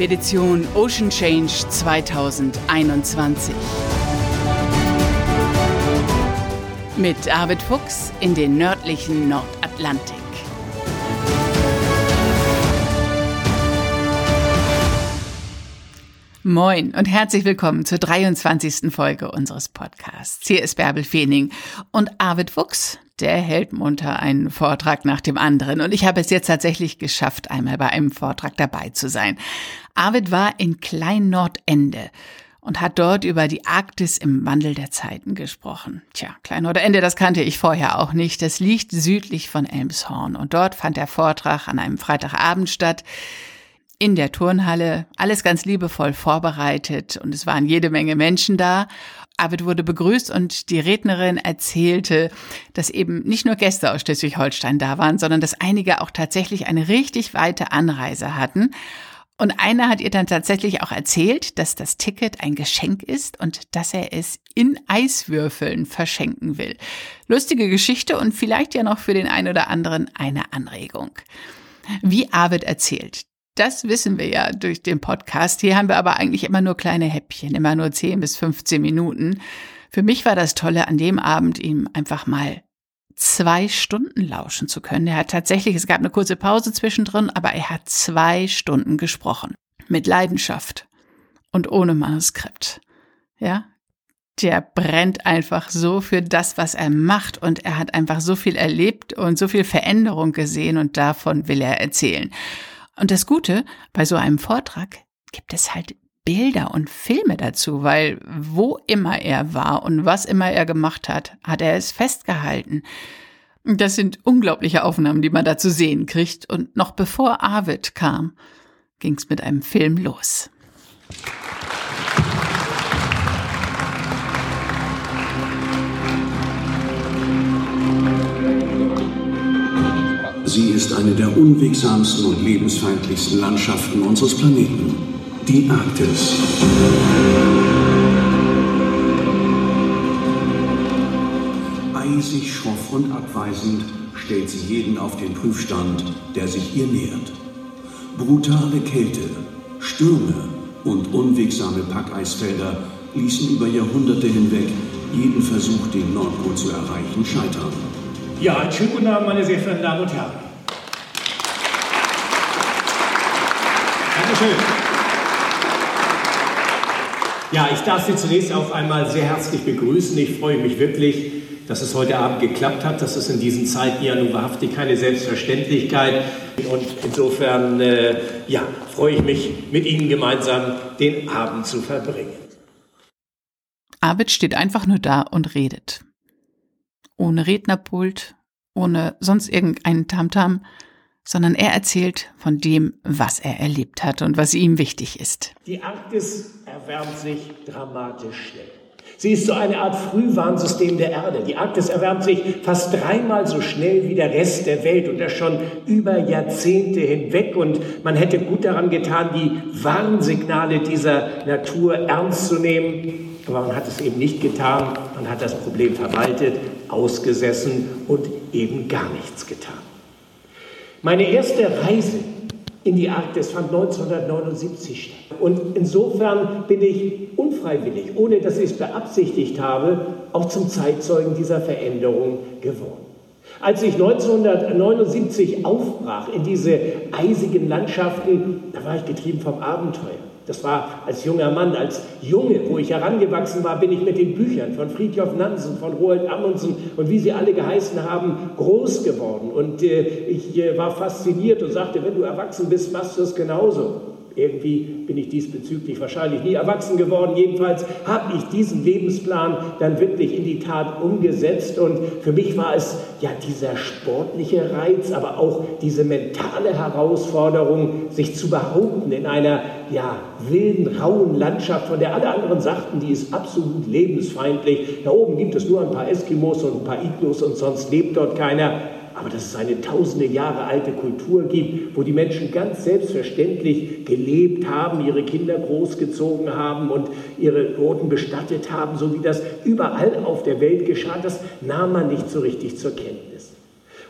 Expedition Ocean Change 2021. Mit Arvid Fuchs in den nördlichen Nordatlantik. Moin und herzlich willkommen zur 23. Folge unseres Podcasts. Hier ist Bärbel Feening und Arvid Fuchs, der hält munter einen Vortrag nach dem anderen. Und ich habe es jetzt tatsächlich geschafft, einmal bei einem Vortrag dabei zu sein. Arvid war in Klein-Nordende und hat dort über die Arktis im Wandel der Zeiten gesprochen. Tja, Klein-Nordende, das kannte ich vorher auch nicht. Das liegt südlich von Elmshorn. Und dort fand der Vortrag an einem Freitagabend statt in der Turnhalle, alles ganz liebevoll vorbereitet und es waren jede Menge Menschen da. Arvid wurde begrüßt und die Rednerin erzählte, dass eben nicht nur Gäste aus Schleswig-Holstein da waren, sondern dass einige auch tatsächlich eine richtig weite Anreise hatten. Und einer hat ihr dann tatsächlich auch erzählt, dass das Ticket ein Geschenk ist und dass er es in Eiswürfeln verschenken will. Lustige Geschichte und vielleicht ja noch für den einen oder anderen eine Anregung. Wie Arvid erzählt, das wissen wir ja durch den Podcast. Hier haben wir aber eigentlich immer nur kleine Häppchen, immer nur 10 bis 15 Minuten. Für mich war das Tolle an dem Abend, ihm einfach mal zwei Stunden lauschen zu können. Er hat tatsächlich, es gab eine kurze Pause zwischendrin, aber er hat zwei Stunden gesprochen. Mit Leidenschaft und ohne Manuskript. Ja, der brennt einfach so für das, was er macht und er hat einfach so viel erlebt und so viel Veränderung gesehen und davon will er erzählen. Und das Gute, bei so einem Vortrag gibt es halt Bilder und Filme dazu, weil wo immer er war und was immer er gemacht hat, hat er es festgehalten. Das sind unglaubliche Aufnahmen, die man da zu sehen kriegt. Und noch bevor Arvid kam, ging es mit einem Film los. Unwegsamsten und lebensfeindlichsten Landschaften unseres Planeten. Die Arktis. Eisig, schroff und abweisend stellt sie jeden auf den Prüfstand, der sich ihr nähert. Brutale Kälte, Stürme und unwegsame Packeisfelder ließen über Jahrhunderte hinweg jeden Versuch, den Nordpol zu erreichen, scheitern. Ja, einen schönen guten Abend, meine sehr verehrten Damen und Herren. Dankeschön. Ja, ich darf Sie zunächst auch einmal sehr herzlich begrüßen. Ich freue mich wirklich, dass es heute Abend geklappt hat. Das ist in diesen Zeiten ja nun wahrhaftig keine Selbstverständlichkeit. Und insofern äh, ja, freue ich mich, mit Ihnen gemeinsam den Abend zu verbringen. Arvid steht einfach nur da und redet ohne Rednerpult, ohne sonst irgendeinen Tamtam, sondern er erzählt von dem, was er erlebt hat und was ihm wichtig ist. Die Arktis erwärmt sich dramatisch schnell. Sie ist so eine Art Frühwarnsystem der Erde. Die Arktis erwärmt sich fast dreimal so schnell wie der Rest der Welt und das schon über Jahrzehnte hinweg. Und man hätte gut daran getan, die Warnsignale dieser Natur ernst zu nehmen. Aber man hat es eben nicht getan. Man hat das Problem verwaltet ausgesessen und eben gar nichts getan. Meine erste Reise in die Arktis fand 1979 statt. Und insofern bin ich unfreiwillig, ohne dass ich es beabsichtigt habe, auch zum Zeitzeugen dieser Veränderung geworden. Als ich 1979 aufbrach in diese eisigen Landschaften, da war ich getrieben vom Abenteuer. Das war als junger Mann, als Junge, wo ich herangewachsen war, bin ich mit den Büchern von Friedhof Nansen, von Roald Amundsen und wie sie alle geheißen haben, groß geworden. Und äh, ich äh, war fasziniert und sagte, wenn du erwachsen bist, machst du es genauso. Irgendwie bin ich diesbezüglich wahrscheinlich nie erwachsen geworden. Jedenfalls habe ich diesen Lebensplan dann wirklich in die Tat umgesetzt. Und für mich war es ja dieser sportliche Reiz, aber auch diese mentale Herausforderung, sich zu behaupten in einer ja, wilden, rauen Landschaft, von der alle anderen sagten, die ist absolut lebensfeindlich. Da oben gibt es nur ein paar Eskimos und ein paar Iglus und sonst lebt dort keiner aber dass es eine tausende Jahre alte Kultur gibt, wo die Menschen ganz selbstverständlich gelebt haben, ihre Kinder großgezogen haben und ihre Toten bestattet haben, so wie das überall auf der Welt geschah, das nahm man nicht so richtig zur Kenntnis.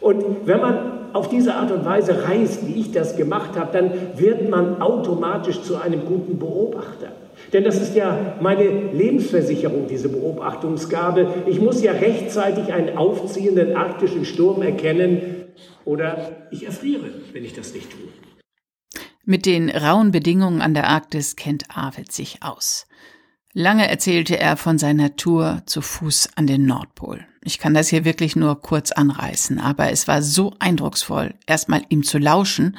Und wenn man auf diese Art und Weise reist, wie ich das gemacht habe, dann wird man automatisch zu einem guten Beobachter. Denn das ist ja meine Lebensversicherung, diese Beobachtungsgabe. Ich muss ja rechtzeitig einen aufziehenden arktischen Sturm erkennen oder ich erfriere, wenn ich das nicht tue. Mit den rauen Bedingungen an der Arktis kennt Arvid sich aus. Lange erzählte er von seiner Tour zu Fuß an den Nordpol. Ich kann das hier wirklich nur kurz anreißen, aber es war so eindrucksvoll, erstmal ihm zu lauschen,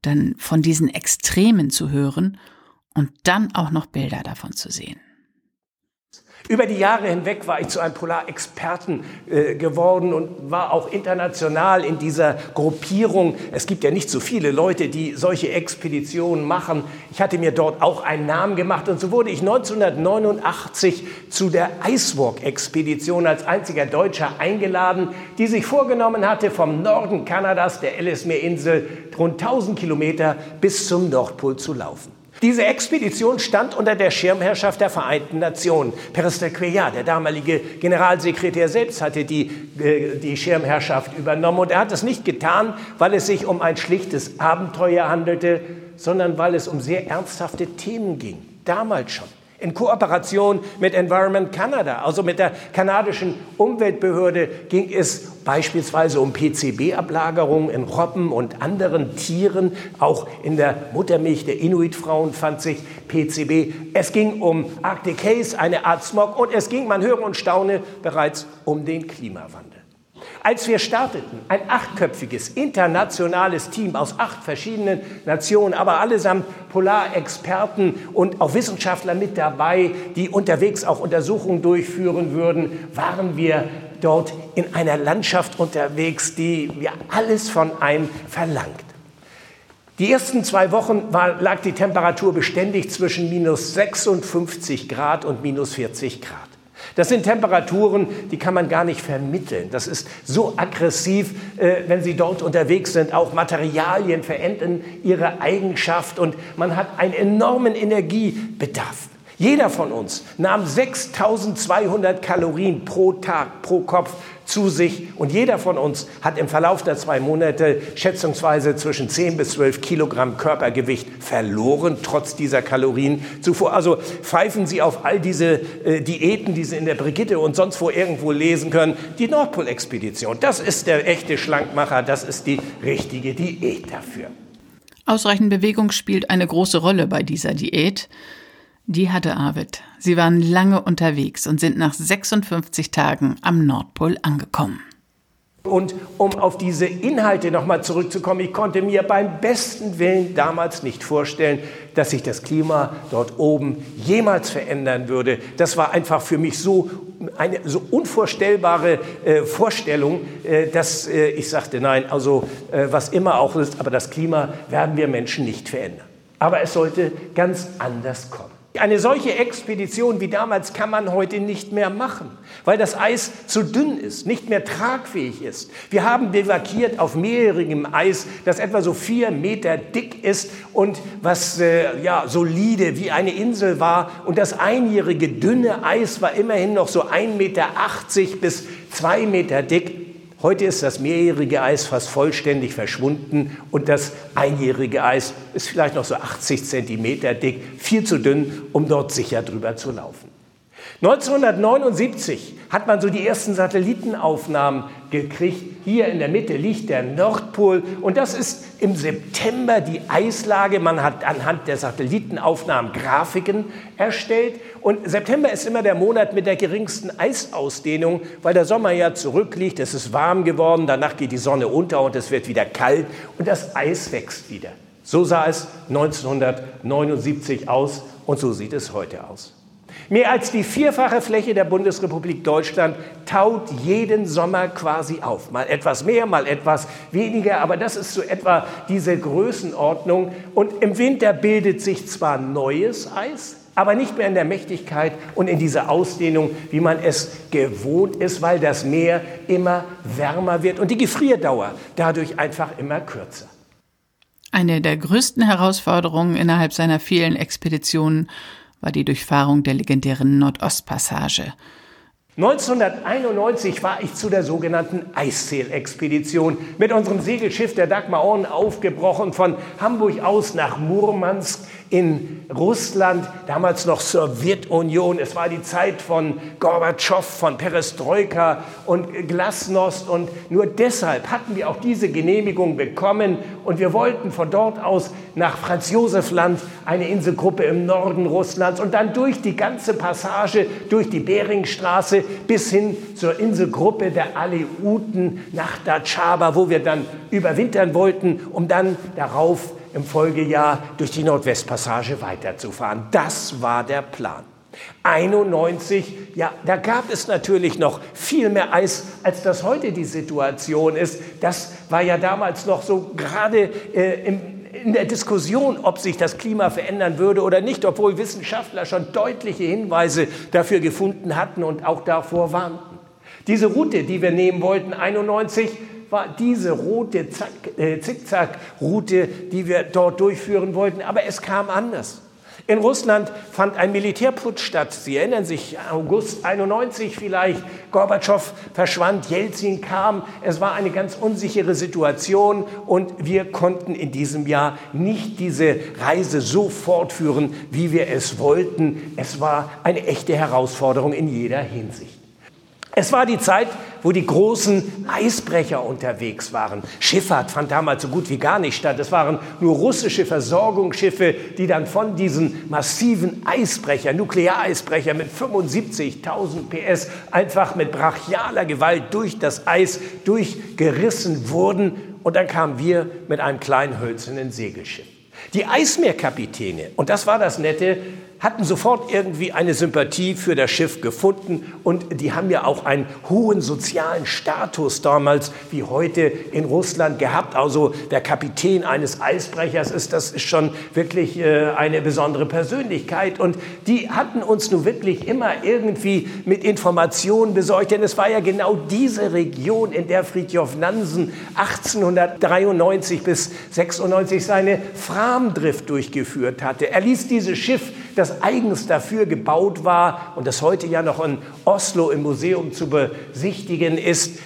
dann von diesen Extremen zu hören und dann auch noch Bilder davon zu sehen. Über die Jahre hinweg war ich zu einem Polarexperten äh, geworden und war auch international in dieser Gruppierung. Es gibt ja nicht so viele Leute, die solche Expeditionen machen. Ich hatte mir dort auch einen Namen gemacht und so wurde ich 1989 zu der Icewalk-Expedition als einziger Deutscher eingeladen, die sich vorgenommen hatte, vom Norden Kanadas, der Ellesmere-Insel, rund 1000 Kilometer bis zum Nordpol zu laufen. Diese Expedition stand unter der Schirmherrschaft der Vereinten Nationen. Peres de Cuellar, der damalige Generalsekretär selbst, hatte die, äh, die Schirmherrschaft übernommen. Und er hat es nicht getan, weil es sich um ein schlichtes Abenteuer handelte, sondern weil es um sehr ernsthafte Themen ging. Damals schon in Kooperation mit Environment Canada, also mit der kanadischen Umweltbehörde, ging es beispielsweise um PCB-Ablagerungen in Robben und anderen Tieren. Auch in der Muttermilch der Inuit-Frauen fand sich PCB. Es ging um Arctic Haze, eine Art Smog, und es ging, man höre und staune, bereits um den Klimawandel. Als wir starteten, ein achtköpfiges internationales Team aus acht verschiedenen Nationen, aber allesamt Polarexperten und auch Wissenschaftler mit dabei, die unterwegs auch Untersuchungen durchführen würden, waren wir dort in einer Landschaft unterwegs, die wir alles von einem verlangt. Die ersten zwei Wochen war, lag die Temperatur beständig zwischen minus 56 Grad und minus 40 Grad. Das sind Temperaturen, die kann man gar nicht vermitteln. Das ist so aggressiv, äh, wenn Sie dort unterwegs sind. Auch Materialien verändern ihre Eigenschaft und man hat einen enormen Energiebedarf. Jeder von uns nahm 6200 Kalorien pro Tag, pro Kopf zu sich und jeder von uns hat im Verlauf der zwei Monate schätzungsweise zwischen 10 bis 12 Kilogramm Körpergewicht verloren, trotz dieser Kalorien zuvor. Also pfeifen Sie auf all diese äh, Diäten, die Sie in der Brigitte und sonst wo irgendwo lesen können. Die Nordpolexpedition, das ist der echte Schlankmacher, das ist die richtige Diät dafür. Ausreichend Bewegung spielt eine große Rolle bei dieser Diät. Die hatte Arvid. Sie waren lange unterwegs und sind nach 56 Tagen am Nordpol angekommen. Und um auf diese Inhalte nochmal zurückzukommen, ich konnte mir beim besten Willen damals nicht vorstellen, dass sich das Klima dort oben jemals verändern würde. Das war einfach für mich so eine so unvorstellbare äh, Vorstellung, äh, dass äh, ich sagte, nein, also äh, was immer auch ist, aber das Klima werden wir Menschen nicht verändern. Aber es sollte ganz anders kommen. Eine solche Expedition wie damals kann man heute nicht mehr machen, weil das Eis zu dünn ist, nicht mehr tragfähig ist. Wir haben bivakiert auf mehrjährigem Eis, das etwa so vier Meter dick ist und was äh, ja solide wie eine Insel war. Und das einjährige dünne Eis war immerhin noch so 1,80 Meter bis zwei Meter dick. Heute ist das mehrjährige Eis fast vollständig verschwunden und das einjährige Eis ist vielleicht noch so 80 Zentimeter dick, viel zu dünn, um dort sicher drüber zu laufen. 1979 hat man so die ersten Satellitenaufnahmen gekriegt. Hier in der Mitte liegt der Nordpol und das ist im September die Eislage. Man hat anhand der Satellitenaufnahmen Grafiken erstellt und September ist immer der Monat mit der geringsten Eisausdehnung, weil der Sommer ja zurückliegt. Es ist warm geworden, danach geht die Sonne unter und es wird wieder kalt und das Eis wächst wieder. So sah es 1979 aus und so sieht es heute aus. Mehr als die vierfache Fläche der Bundesrepublik Deutschland taut jeden Sommer quasi auf. Mal etwas mehr, mal etwas weniger, aber das ist so etwa diese Größenordnung. Und im Winter bildet sich zwar neues Eis, aber nicht mehr in der Mächtigkeit und in dieser Ausdehnung, wie man es gewohnt ist, weil das Meer immer wärmer wird und die Gefrierdauer dadurch einfach immer kürzer. Eine der größten Herausforderungen innerhalb seiner vielen Expeditionen war die Durchfahrung der legendären Nordostpassage. 1991 war ich zu der sogenannten Eiszählexpedition mit unserem Segelschiff der Dagmar Orn aufgebrochen von Hamburg aus nach Murmansk in Russland, damals noch Sowjetunion. Es war die Zeit von Gorbatschow, von Perestroika und Glasnost. Und nur deshalb hatten wir auch diese Genehmigung bekommen. Und wir wollten von dort aus nach Franz Josef Land, eine Inselgruppe im Norden Russlands, und dann durch die ganze Passage, durch die Beringstraße bis hin zur Inselgruppe der Aleuten nach Datschaba, wo wir dann überwintern wollten, um dann darauf im Folgejahr durch die Nordwestpassage weiterzufahren. Das war der Plan. 91, ja, da gab es natürlich noch viel mehr Eis, als das heute die Situation ist. Das war ja damals noch so gerade äh, im, in der Diskussion, ob sich das Klima verändern würde oder nicht, obwohl Wissenschaftler schon deutliche Hinweise dafür gefunden hatten und auch davor warnten. Diese Route, die wir nehmen wollten, 91, war diese rote äh, Zickzack-Route, die wir dort durchführen wollten. Aber es kam anders. In Russland fand ein Militärputsch statt. Sie erinnern sich, August 91 vielleicht. Gorbatschow verschwand, Jelzin kam. Es war eine ganz unsichere Situation und wir konnten in diesem Jahr nicht diese Reise so fortführen, wie wir es wollten. Es war eine echte Herausforderung in jeder Hinsicht. Es war die Zeit, wo die großen Eisbrecher unterwegs waren. Schifffahrt fand damals so gut wie gar nicht statt. Es waren nur russische Versorgungsschiffe, die dann von diesen massiven Eisbrechern, Nukleareisbrecher mit 75.000 PS, einfach mit brachialer Gewalt durch das Eis durchgerissen wurden. Und dann kamen wir mit einem kleinen hölzernen Segelschiff. Die Eismeerkapitäne, und das war das Nette, hatten sofort irgendwie eine Sympathie für das Schiff gefunden und die haben ja auch einen hohen sozialen Status damals wie heute in Russland gehabt. Also der Kapitän eines Eisbrechers ist, das ist schon wirklich äh, eine besondere Persönlichkeit und die hatten uns nun wirklich immer irgendwie mit Informationen besorgt, denn es war ja genau diese Region, in der Fridtjof Nansen 1893 bis 96 seine Framdrift durchgeführt hatte. Er ließ dieses Schiff das eigens dafür gebaut war und das heute ja noch in Oslo im Museum zu besichtigen ist,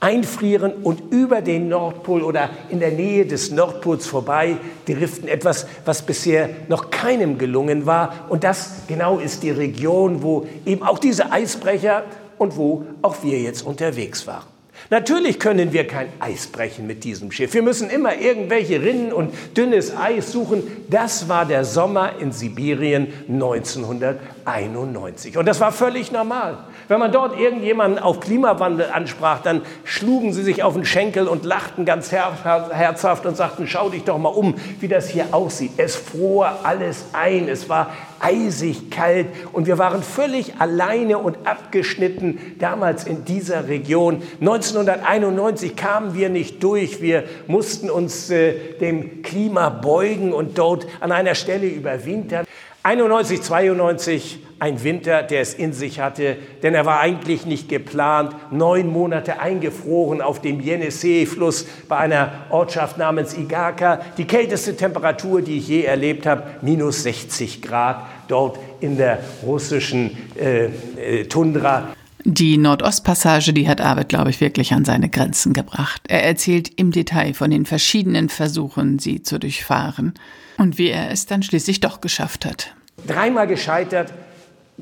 einfrieren und über den Nordpol oder in der Nähe des Nordpols vorbei driften. Etwas, was bisher noch keinem gelungen war. Und das genau ist die Region, wo eben auch diese Eisbrecher und wo auch wir jetzt unterwegs waren. Natürlich können wir kein Eis brechen mit diesem Schiff. Wir müssen immer irgendwelche Rinnen und dünnes Eis suchen. Das war der Sommer in Sibirien 1991. Und das war völlig normal. Wenn man dort irgendjemanden auf Klimawandel ansprach, dann schlugen sie sich auf den Schenkel und lachten ganz herzhaft und sagten, schau dich doch mal um, wie das hier aussieht. Es fror alles ein. Es war eisig kalt und wir waren völlig alleine und abgeschnitten damals in dieser Region. 1991 kamen wir nicht durch, wir mussten uns äh, dem Klima beugen und dort an einer Stelle überwintern. 91, 92 ein Winter, der es in sich hatte, denn er war eigentlich nicht geplant. Neun Monate eingefroren auf dem Yenisei-Fluss bei einer Ortschaft namens Igaka. Die kälteste Temperatur, die ich je erlebt habe, minus 60 Grad dort in der russischen äh, äh, Tundra. Die Nordostpassage, die hat Arvid, glaube ich, wirklich an seine Grenzen gebracht. Er erzählt im Detail von den verschiedenen Versuchen, sie zu durchfahren und wie er es dann schließlich doch geschafft hat. Dreimal gescheitert.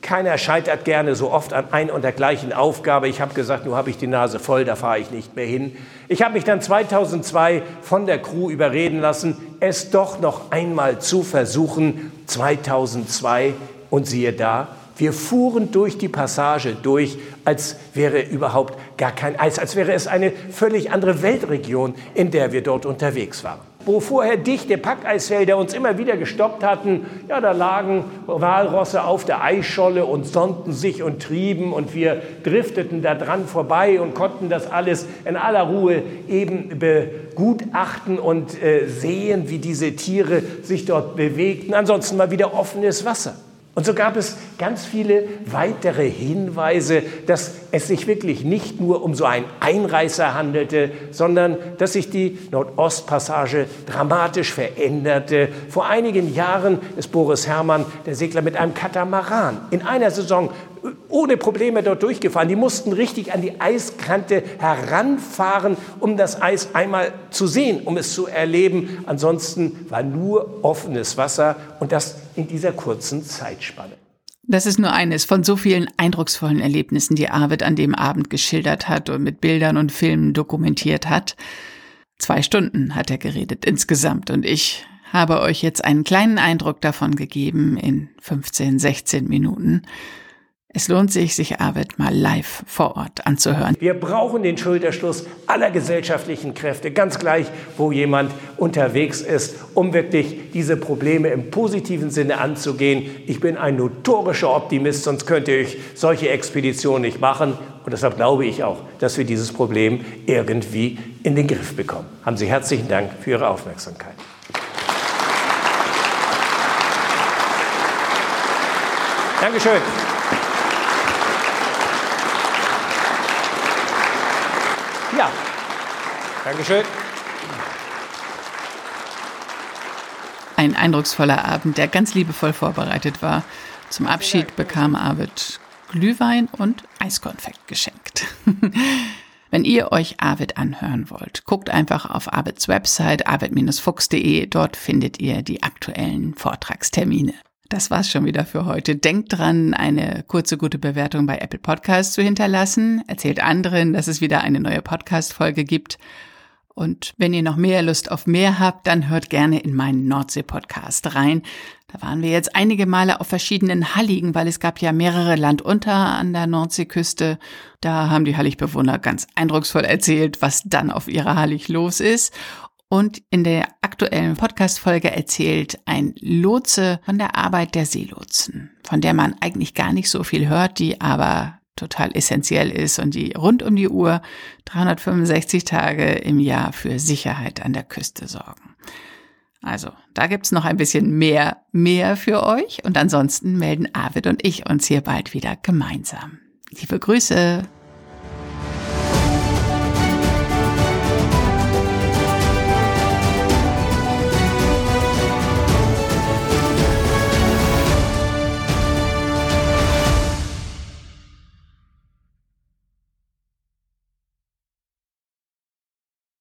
Keiner scheitert gerne so oft an ein und der gleichen Aufgabe. Ich habe gesagt, nun habe ich die Nase voll, da fahre ich nicht mehr hin. Ich habe mich dann 2002 von der Crew überreden lassen, es doch noch einmal zu versuchen. 2002 und siehe da, wir fuhren durch die Passage durch, als wäre überhaupt gar kein Eis, als wäre es eine völlig andere Weltregion, in der wir dort unterwegs waren wo vorher dichte Packeisfelder uns immer wieder gestoppt hatten, ja, da lagen Walrosse auf der Eisscholle und sonnten sich und trieben und wir drifteten da dran vorbei und konnten das alles in aller Ruhe eben begutachten und äh, sehen, wie diese Tiere sich dort bewegten. Ansonsten mal wieder offenes Wasser. Und so gab es ganz viele weitere Hinweise, dass es sich wirklich nicht nur um so einen Einreißer handelte, sondern dass sich die Nordostpassage dramatisch veränderte. Vor einigen Jahren ist Boris Herrmann, der Segler, mit einem Katamaran in einer Saison ohne Probleme dort durchgefahren. Die mussten richtig an die Eiskante heranfahren, um das Eis einmal zu sehen, um es zu erleben. Ansonsten war nur offenes Wasser und das in dieser kurzen Zeitspanne. Das ist nur eines von so vielen eindrucksvollen Erlebnissen, die Arvid an dem Abend geschildert hat und mit Bildern und Filmen dokumentiert hat. Zwei Stunden hat er geredet insgesamt und ich habe euch jetzt einen kleinen Eindruck davon gegeben in 15, 16 Minuten. Es lohnt sich, sich Arvid mal live vor Ort anzuhören. Wir brauchen den Schulterschluss aller gesellschaftlichen Kräfte, ganz gleich, wo jemand unterwegs ist, um wirklich diese Probleme im positiven Sinne anzugehen. Ich bin ein notorischer Optimist, sonst könnte ich solche Expeditionen nicht machen. Und deshalb glaube ich auch, dass wir dieses Problem irgendwie in den Griff bekommen. Haben Sie herzlichen Dank für Ihre Aufmerksamkeit. Dankeschön. Ja, Dankeschön. Ein eindrucksvoller Abend, der ganz liebevoll vorbereitet war. Zum Abschied bekam Arvid Glühwein und Eiskonfekt geschenkt. Wenn ihr euch Arvid anhören wollt, guckt einfach auf Arvids Website arvid-fuchs.de. Dort findet ihr die aktuellen Vortragstermine. Das war's schon wieder für heute. Denkt dran, eine kurze gute Bewertung bei Apple Podcasts zu hinterlassen. Erzählt anderen, dass es wieder eine neue Podcast-Folge gibt. Und wenn ihr noch mehr Lust auf mehr habt, dann hört gerne in meinen Nordsee-Podcast rein. Da waren wir jetzt einige Male auf verschiedenen Halligen, weil es gab ja mehrere Landunter an der Nordseeküste. Da haben die Halligbewohner ganz eindrucksvoll erzählt, was dann auf ihrer Hallig los ist. Und in der aktuellen Podcast-Folge erzählt ein Lotse von der Arbeit der Seelotsen, von der man eigentlich gar nicht so viel hört, die aber total essentiell ist und die rund um die Uhr 365 Tage im Jahr für Sicherheit an der Küste sorgen. Also, da gibt's noch ein bisschen mehr, mehr für euch und ansonsten melden Arvid und ich uns hier bald wieder gemeinsam. Liebe Grüße!